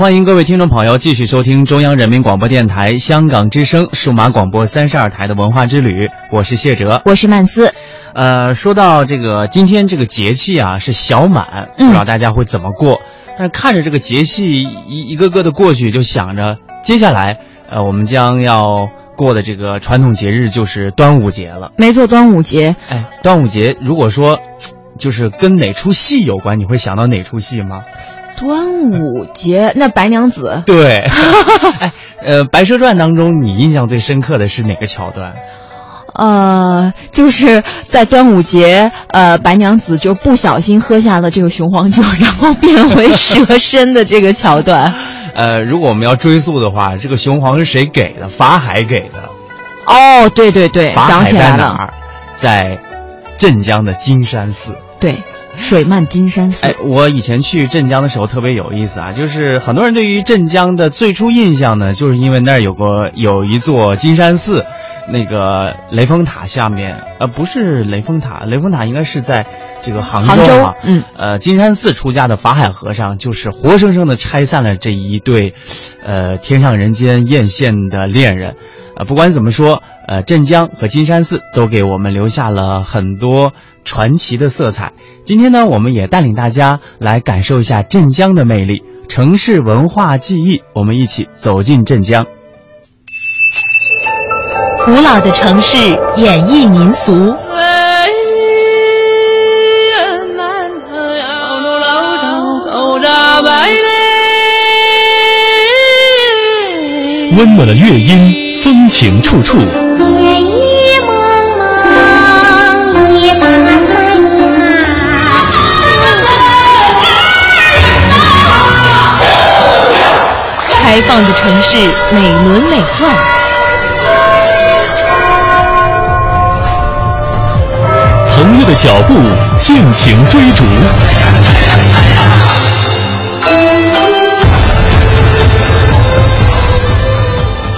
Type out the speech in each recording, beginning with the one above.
欢迎各位听众朋友继续收听中央人民广播电台香港之声数码广播三十二台的文化之旅，我是谢哲，我是曼斯。呃，说到这个今天这个节气啊，是小满，不知道大家会怎么过？但是看着这个节气一一个个的过去，就想着接下来，呃，我们将要过的这个传统节日就是端午节了。没错，端午节。哎，端午节如果说就是跟哪出戏有关，你会想到哪出戏吗？端午节，那白娘子对，哎，呃，《白蛇传》当中，你印象最深刻的是哪个桥段？呃，就是在端午节，呃，白娘子就不小心喝下了这个雄黄酒，然后变回蛇身的这个桥段。呃，如果我们要追溯的话，这个雄黄是谁给的？法海给的。哦，对对对，想起来了，在镇江的金山寺。对。水漫金山寺。哎，我以前去镇江的时候特别有意思啊，就是很多人对于镇江的最初印象呢，就是因为那儿有个有一座金山寺，那个雷峰塔下面，呃，不是雷峰塔，雷峰塔应该是在这个杭州啊，嗯，呃，金山寺出家的法海和尚，就是活生生的拆散了这一对，呃，天上人间艳羡的恋人，啊，不管怎么说，呃，镇江和金山寺都给我们留下了很多。传奇的色彩。今天呢，我们也带领大家来感受一下镇江的魅力，城市文化记忆。我们一起走进镇江。古老的城市演绎民俗，温暖的乐音，风情处处。开放的城市，美轮美奂。朋友的脚步，尽情追逐。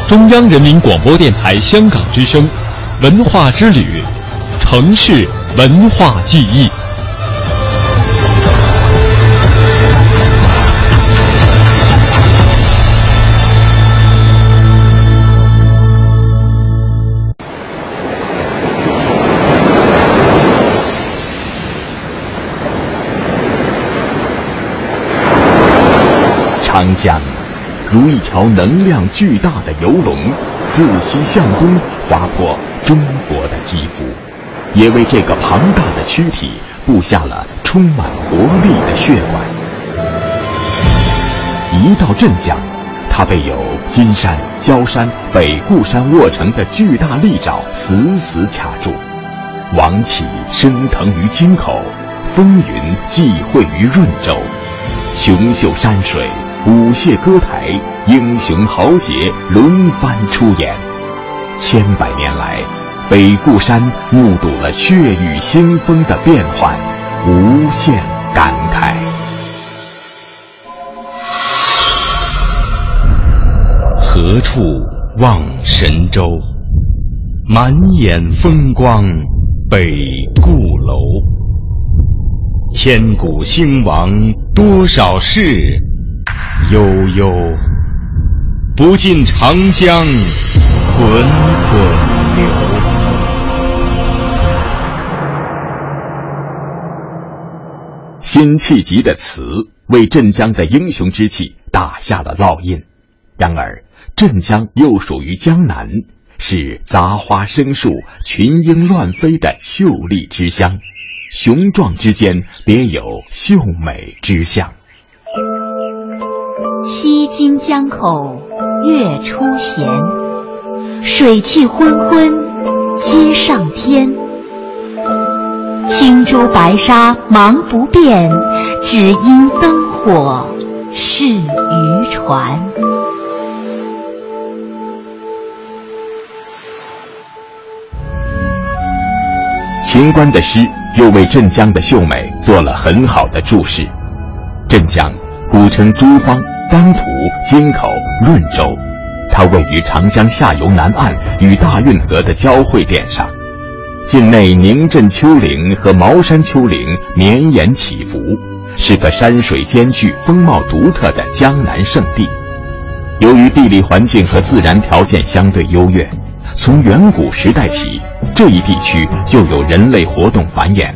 中央人民广播电台香港之声，文化之旅，城市文化记忆。长江，如一条能量巨大的游龙，自西向东划破中国的肌肤，也为这个庞大的躯体布下了充满活力的血管。一到镇江，它被有金山、焦山、北固山握成的巨大利爪死死卡住，王气升腾于京口，风云际会于润州，雄秀山水。舞榭歌台，英雄豪杰轮番出演。千百年来，北固山目睹了血雨腥风的变幻，无限感慨。何处望神州？满眼风光北固楼。千古兴亡多少事？悠悠，不尽长江滚滚流。辛弃疾的词为镇江的英雄之气打下了烙印。然而，镇江又属于江南，是杂花生树、群莺乱飞的秀丽之乡，雄壮之间别有秀美之象。西津江口月出闲，水气昏昏接上天。轻舟白沙忙不变，只因灯火是渔船。秦观的诗又为镇江的秀美做了很好的注释。镇江，古称诸方、丹徒、京口、润州，它位于长江下游南岸与大运河的交汇点上。境内宁镇丘陵和茅山丘陵绵延起伏，是个山水兼具、风貌独特的江南胜地。由于地理环境和自然条件相对优越，从远古时代起，这一地区就有人类活动繁衍。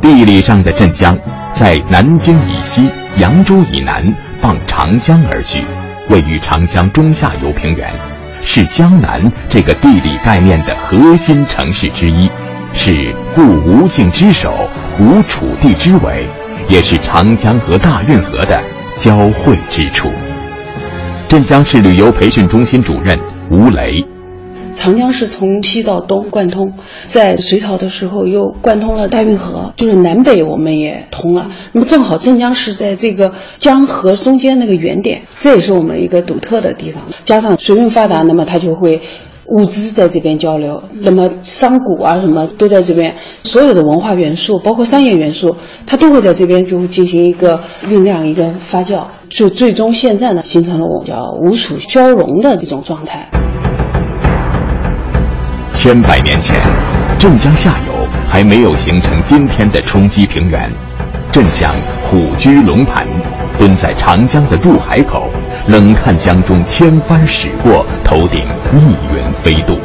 地理上的镇江，在南京以西、扬州以南，傍长江而居，位于长江中下游平原。是江南这个地理概念的核心城市之一，是故吴境之首、吴楚地之尾，也是长江和大运河的交汇之处。镇江市旅游培训中心主任吴雷。长江是从西到东贯通，在隋朝的时候又贯通了大运河，就是南北我们也通了。那么正好镇江是在这个江河中间那个原点，这也是我们一个独特的地方。加上水运发达，那么它就会物资在这边交流，那么商贾啊什么都在这边，所有的文化元素，包括商业元素，它都会在这边就进行一个酝酿、一个发酵，就最终现在呢形成了我叫吴楚交融的这种状态。千百年前，镇江下游还没有形成今天的冲积平原。镇江虎踞龙盘，蹲在长江的入海口，冷看江中千帆驶过，头顶逆云飞渡。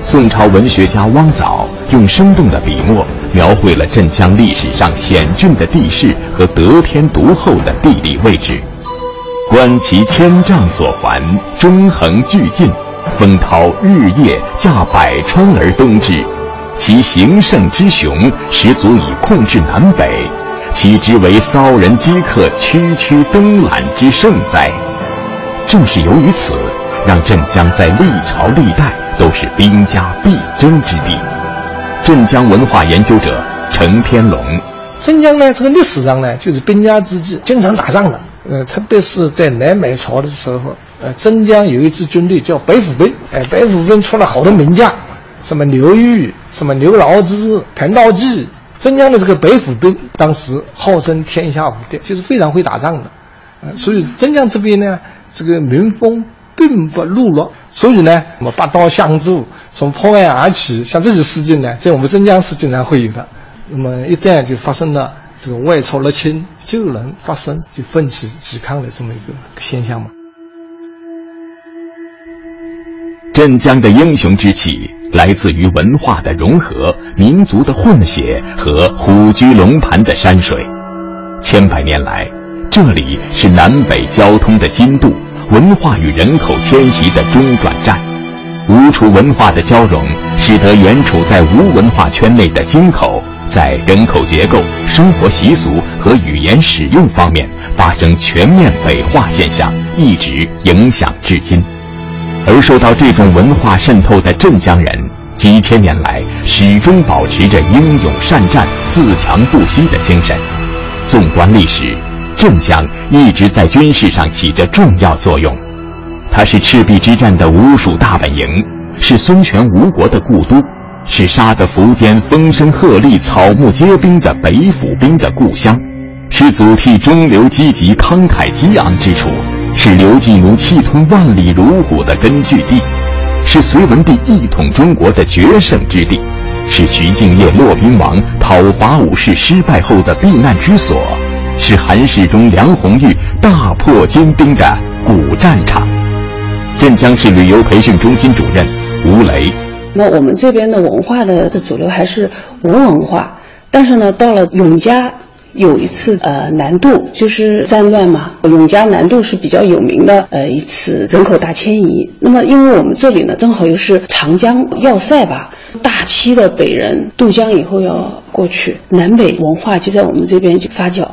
宋朝文学家汪藻用生动的笔墨，描绘了镇江历史上险峻的地势和得天独厚的地理位置。观其千丈所环，中横巨进。风涛日夜驾百川而东至，其形胜之雄，实足以控制南北。岂之为骚人饥客区区登览之盛哉？正是由于此，让镇江在历朝历代都是兵家必争之地。镇江文化研究者程天龙，镇江呢，这个历史上呢，就是兵家之际，经常打仗的。呃，特别是在南北朝的时候。呃，镇江有一支军队叫白虎兵，哎，白虎兵出了好多名将，什么刘裕、什么刘牢之、谭道济。镇江的这个白虎兵当时号称天下无敌，就是非常会打仗的。呃，所以镇江这边呢，这个民风并不懦弱。所以呢，什么拔刀相助、从破案而起，像这些事情呢，在我们镇江是经常会有的。那么一旦就发生了这个外朝入侵，就能发生就奋起抵抗的这么一个现象嘛。镇江的英雄之气来自于文化的融合、民族的混血和虎踞龙盘的山水。千百年来，这里是南北交通的金渡，文化与人口迁徙的中转站。吴楚文化的交融，使得原处在吴文化圈内的京口，在人口结构、生活习俗和语言使用方面发生全面北化现象，一直影响至今。而受到这种文化渗透的镇江人，几千年来始终保持着英勇善战、自强不息的精神。纵观历史，镇江一直在军事上起着重要作用。它是赤壁之战的吴蜀大本营，是孙权吴国的故都，是杀得苻坚风声鹤唳、草木皆兵的北府兵的故乡，是祖逖中流积极、慷慨激昂之处。是刘季奴气吞万里如虎的根据地，是隋文帝一统中国的决胜之地，是徐敬业骆宾王讨伐武士失败后的避难之所，是韩世忠梁红玉大破金兵的古战场。镇江市旅游培训中心主任吴雷，那我们这边的文化的的主流还是吴文化，但是呢，到了永嘉。有一次呃南渡就是战乱嘛，永嘉南渡是比较有名的呃一次人口大迁移。那么因为我们这里呢正好又是长江要塞吧，大批的北人渡江以后要过去，南北文化就在我们这边就发酵。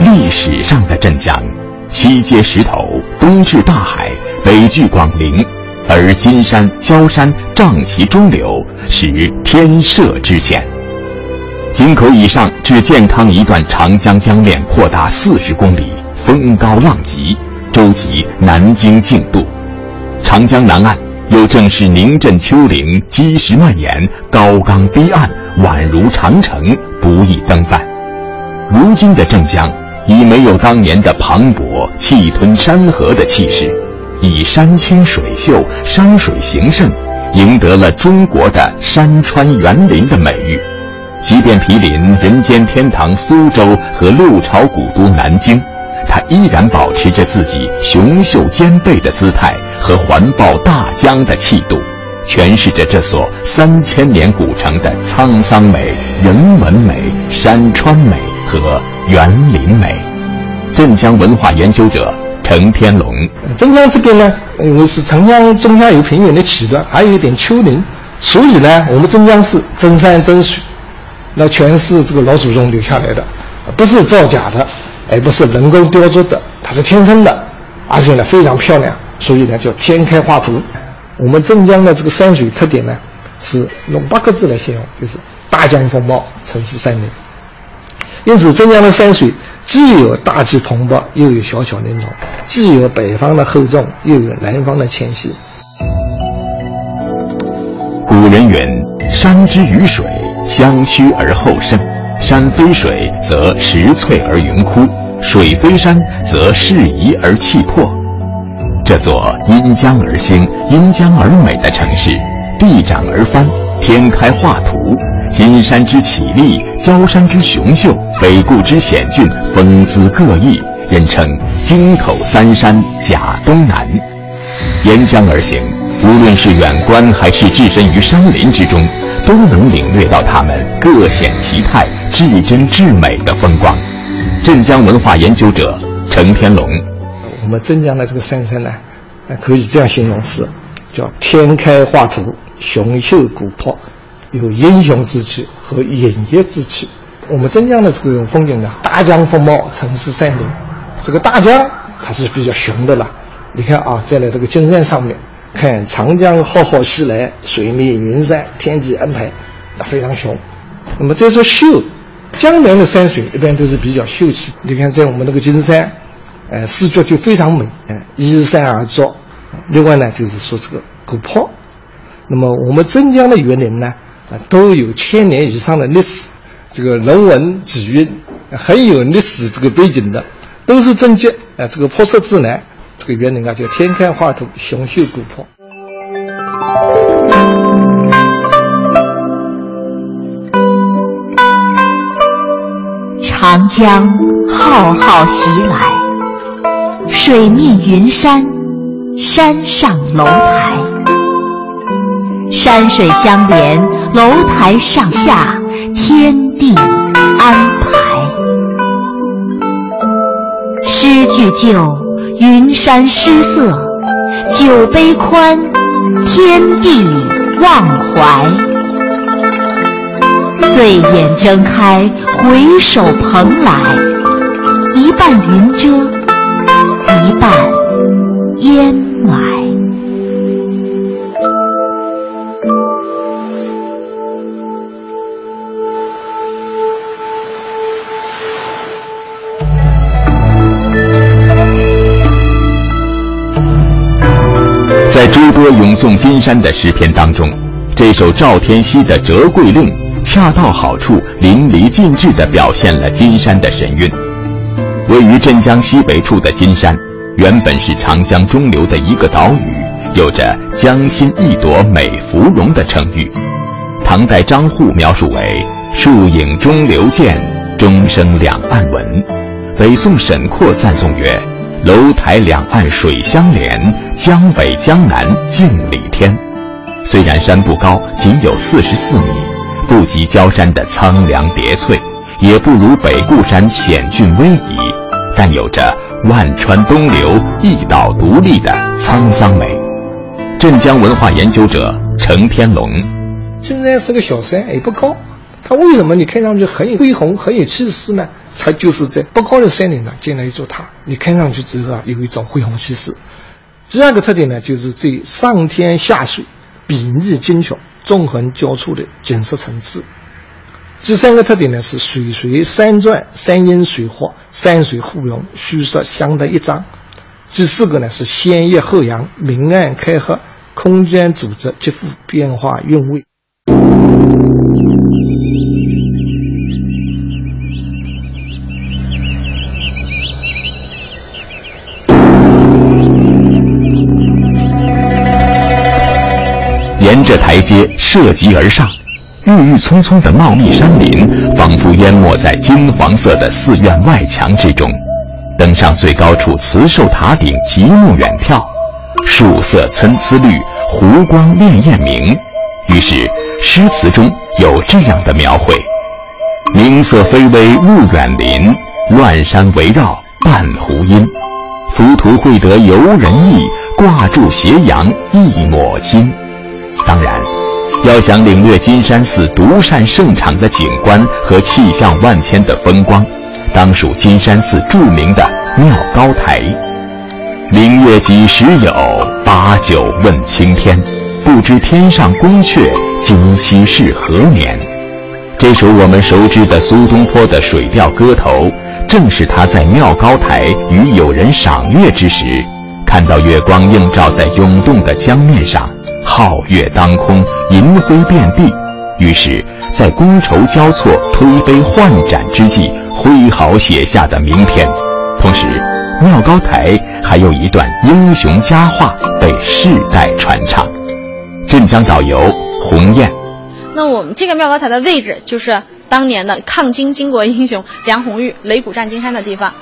历史上的镇江，西接石头，东至大海，北距广陵。而金山、焦山上其中流，是天设之险。井口以上至健康一段长江江面扩大四十公里，风高浪急，舟楫南京竞渡。长江南岸又正是宁镇丘陵，积石蔓延，高冈逼岸，宛如长城，不易登帆。如今的镇江已没有当年的磅礴气吞山河的气势。以山清水秀、山水形胜，赢得了中国的山川园林的美誉。即便毗邻人间天堂苏州和六朝古都南京，它依然保持着自己雄秀兼备的姿态和环抱大江的气度，诠释着这所三千年古城的沧桑美、人文美、山川美和园林美。镇江文化研究者。陈天龙，镇江这边呢，因为是长江中下游平原的起端，还有一点丘陵，所以呢，我们镇江市真山真水，那全是这个老祖宗留下来的，不是造假的，也不是人工雕琢的，它是天生的，而且呢非常漂亮，所以呢叫天开画图。我们镇江的这个山水特点呢，是用八个字来形容，就是大江风貌，城市山林。因此，镇江的山水。既有大气蓬勃，又有小巧玲珑；既有北方的厚重，又有南方的纤细。古人云：“山之于水，相虚而后胜；山非水，则石翠而云枯；水非山，则势移而气魄。”这座因江而兴、因江而美的城市，地长而翻，天开画图。金山之绮丽，焦山之雄秀，北固之险峻，风姿各异，人称“京口三山甲东南”。沿江而行，无论是远观还是置身于山林之中，都能领略到它们各显其态、至真至美的风光。镇江文化研究者程天龙，我们镇江的这个山山呢，可以这样形容是，叫天开画图，雄秀古朴。有英雄之气和隐逸之气。我们镇江的这个风景呢，大江风貌，城市山林。这个大江它是比较雄的了。你看啊，在了这个金山上面，看长江浩浩西来，水面云山，天际安排，那非常雄。那么再说秀，江南的山水一般都是比较秀气。你看在我们那个金山，呃，视觉就非常美，嗯，依山而作。另外呢，就是说这个古朴。那么我们镇江的园林呢？啊，都有千年以上的历史，这个人文底蕴很有历史这个背景的，都是真迹。啊，这个破色自然，这个园林啊叫天开画图，雄秀古朴。长江浩浩袭来，水面云山，山上楼台，山水相连。楼台上下，天地安排。诗句旧，云山失色，酒杯宽，天地忘怀。醉眼睁开，回首蓬莱，一半云遮，一半烟霾。多咏颂金山的诗篇当中，这首赵天锡的《折桂令》恰到好处、淋漓尽致地表现了金山的神韵。位于镇江西北处的金山，原本是长江中流的一个岛屿，有着“江心一朵美芙蓉”的称誉。唐代张祜描述为“树影中流见，钟声两岸闻”。北宋沈括赞颂曰。楼台两岸水相连，江北江南镜里天。虽然山不高，仅有四十四米，不及焦山的苍凉叠翠，也不如北固山险峻逶迤，但有着万川东流、一岛独立的沧桑美。镇江文化研究者程天龙，现在是个小山，也不高，它为什么你看上去很有恢宏、很有气势呢？它就是在不高的山顶上建了一座塔，你看上去之后啊，有一种恢宏气势。第二个特点呢，就是这上天下水、比例精巧、纵横交错的景色层次。第三个特点呢，是水随山转、山因水化、山水互融、虚实相得益彰。第四个呢，是先抑后扬、明暗开合、空间组织极富变化韵味。着台阶涉级而上，郁郁葱葱的茂密山林仿佛淹没在金黄色的寺院外墙之中。登上最高处慈寿塔顶，极目远眺，树色参差绿，湖光潋滟明。于是诗词中有这样的描绘：明色非微雾远林，乱山围绕半湖阴。浮屠会得游人意，挂住斜阳一抹金。要想领略金山寺独善胜场的景观和气象万千的风光，当属金山寺著名的妙高台。明月几时有？把酒问青天。不知天上宫阙，今夕是何年？这首我们熟知的苏东坡的《水调歌头》，正是他在妙高台与友人赏月之时，看到月光映照在涌动的江面上。皓月当空，银辉遍地，于是，在觥筹交错、推杯换盏之际，挥毫写下的名篇。同时，妙高台还有一段英雄佳话被世代传唱。镇江导游洪雁，那我们这个妙高台的位置，就是当年的抗金巾帼英雄 梁红玉擂鼓战金山的地方。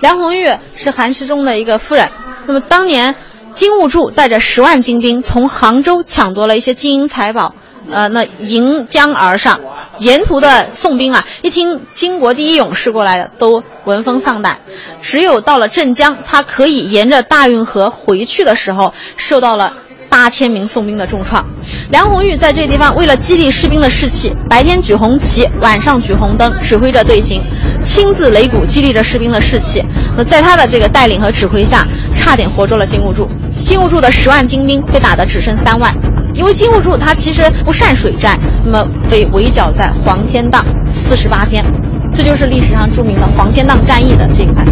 梁红玉是韩世忠的一个夫人，那么当年。金兀术带着十万精兵从杭州抢夺了一些金银财宝，呃，那迎江而上，沿途的宋兵啊，一听金国第一勇士过来的，都闻风丧胆。只有到了镇江，他可以沿着大运河回去的时候，受到了八千名宋兵的重创。梁红玉在这个地方，为了激励士兵的士气，白天举红旗，晚上举红灯，指挥着队形，亲自擂鼓激励着士兵的士气。那在他的这个带领和指挥下，差点活捉了金兀术。金兀术的十万精兵被打得只剩三万，因为金兀术他其实不善水战，那么被围剿在黄天荡四十八天，这就是历史上著名的黄天荡战役的这一块。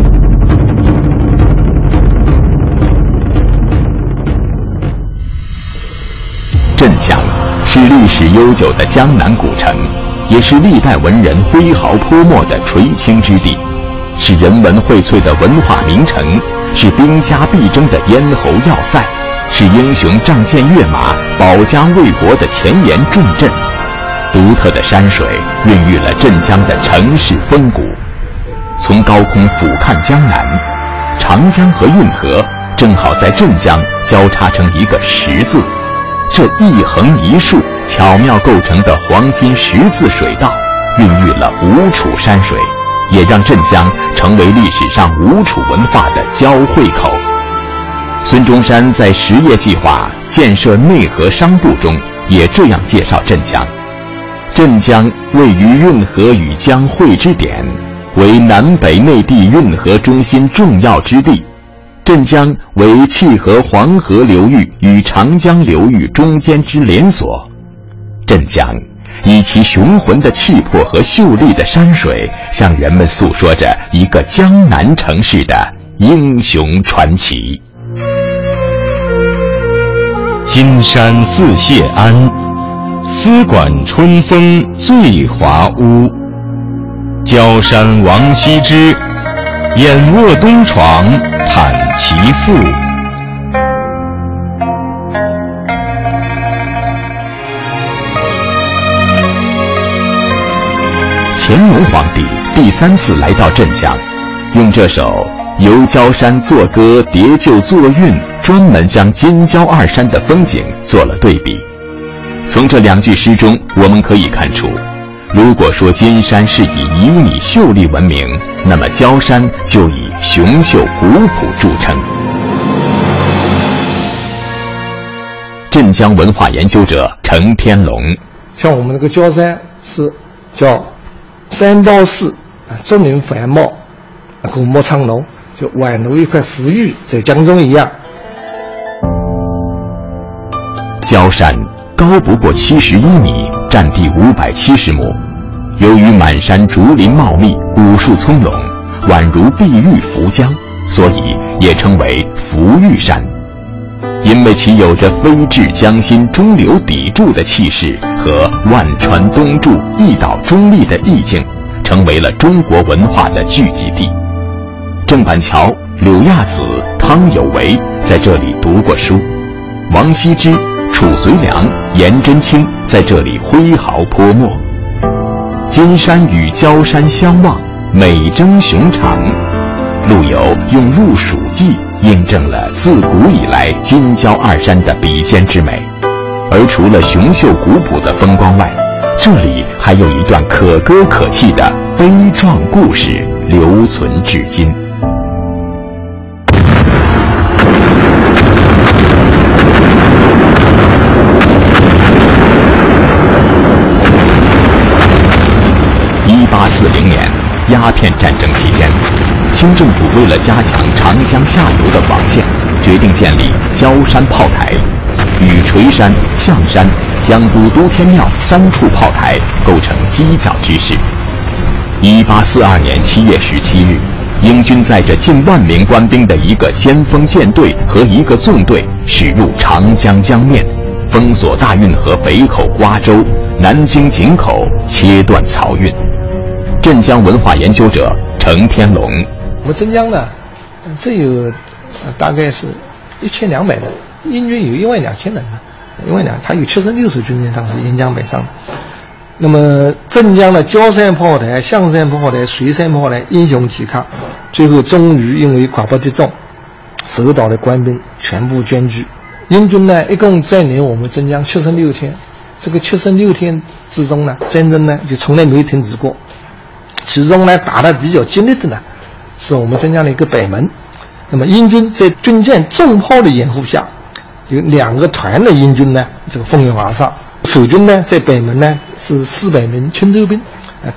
悠久的江南古城，也是历代文人挥毫泼墨的垂青之地，是人文荟萃的文化名城。是兵家必争的咽喉要塞，是英雄仗剑跃马、保家卫国的前沿重镇。独特的山水孕育了镇江的城市风骨。从高空俯瞰江南，长江和运河正好在镇江交叉成一个十字。这一横一竖巧妙构成的黄金十字水道，孕育了吴楚山水。也让镇江成为历史上吴楚文化的交汇口。孙中山在实业计划建设内河商埠中也这样介绍镇江：镇江位于运河与江汇之点，为南北内地运河中心重要之地。镇江为契合黄河流域与长江流域中间之连锁。镇江。以其雄浑的气魄和秀丽的山水，向人们诉说着一个江南城市的英雄传奇。金山寺谢安，丝管春风醉华屋。焦山王羲之，眼卧东床叹其赋。乾隆皇帝第三次来到镇江，用这首游焦山作歌叠就作韵，专门将金焦二山的风景做了对比。从这两句诗中，我们可以看出，如果说金山是以旖旎秀丽闻名，那么焦山就以雄秀古朴著称。镇江文化研究者程天龙，像我们那个焦山是叫三道寺啊，竹林繁茂，古木苍龙，就宛如一块浮玉在江中一样。焦山高不过七十一米，占地五百七十亩。由于满山竹林茂密，古树葱茏，宛如碧玉浮江，所以也称为浮玉山。因为其有着飞至江心、中流砥柱的气势和万川东注、一岛中立的意境，成为了中国文化的聚集地。郑板桥、柳亚子、汤有为在这里读过书，王羲之。褚遂良、颜真卿在这里挥毫泼墨，金山与焦山相望，美争雄长。陆游用入蜀记印证了自古以来金焦二山的比肩之美。而除了雄秀古朴的风光外，这里还有一段可歌可泣的悲壮故事留存至今。一八四零年，鸦片战争期间，清政府为了加强长江下游的防线，决定建立焦山炮台，与垂山、象山、江都都天庙三处炮台构成犄角之势。一八四二年七月十七日，英军载着近万名官兵的一个先锋舰队和一个纵队驶入长江江面，封锁大运河北口瓜州、南京井口，切断漕运。镇江文化研究者程天龙，我们镇江呢，这有大概是一千两百人，英军有一万两千人呢，一万两，他有七十六艘军舰当时沿江北上。那么镇江的焦山炮台、象山炮台、水山炮台英雄抵抗，最后终于因为寡不敌众，守岛的官兵全部捐躯。英军呢，一共占领我们镇江七十六天，这个七十六天之中呢，战争呢就从来没有停止过。其中呢，打得比较激烈的呢，是我们镇江的一个北门。那么英军在军舰重炮的掩护下，有两个团的英军呢，这个蜂拥而上。守军呢，在北门呢是四百名青州兵，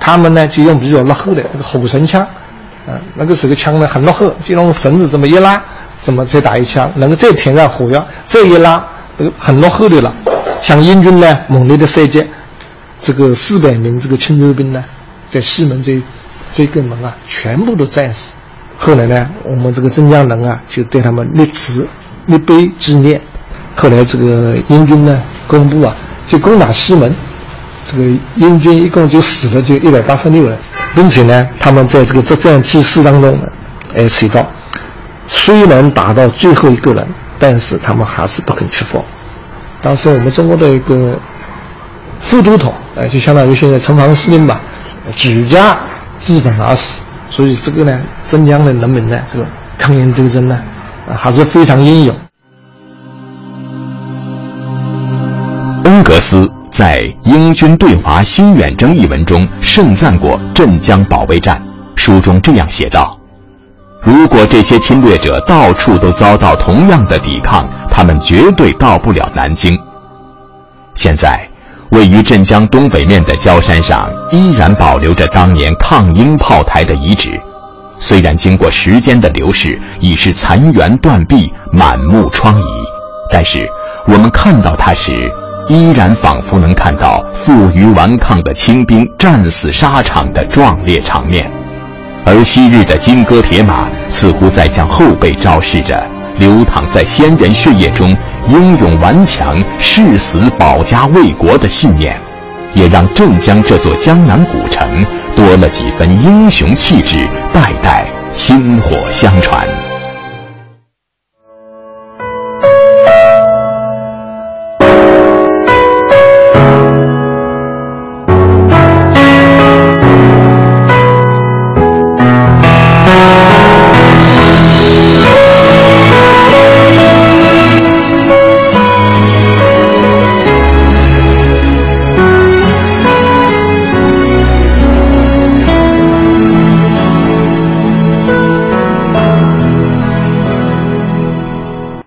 他们呢就用比较落后的那个火绳枪，啊，那个时候枪呢很落后，就用绳子这么一拉，这么再打一枪，能够再填上火药，再一拉，这个很落后的了。向英军呢猛烈的射击，这个四百名这个青州兵呢。在西门这这个门啊，全部都战死。后来呢，我们这个镇江人啊，就对他们立祠立碑纪念。后来这个英军呢，公布啊，就攻打西门，这个英军一共就死了就一百八十六人，并且呢，他们在这个作战记事当中呢，哎写道：虽然打到最后一个人，但是他们还是不肯屈服。当时我们中国的一个副都统，哎，就相当于现在城防司令吧。举家自焚而死，所以这个呢，镇江的人民呢，这个抗英斗争呢，还是非常英勇。恩格斯在《英军对华新远征》一文中盛赞过镇江保卫战，书中这样写道：“如果这些侵略者到处都遭到同样的抵抗，他们绝对到不了南京。”现在。位于镇江东北面的焦山上，依然保留着当年抗英炮台的遗址。虽然经过时间的流逝，已是残垣断壁、满目疮痍，但是我们看到它时，依然仿佛能看到负隅顽抗的清兵战死沙场的壮烈场面。而昔日的金戈铁马，似乎在向后辈昭示着。流淌在先人血液中，英勇顽强、誓死保家卫国的信念，也让镇江这座江南古城多了几分英雄气质，代代薪火相传。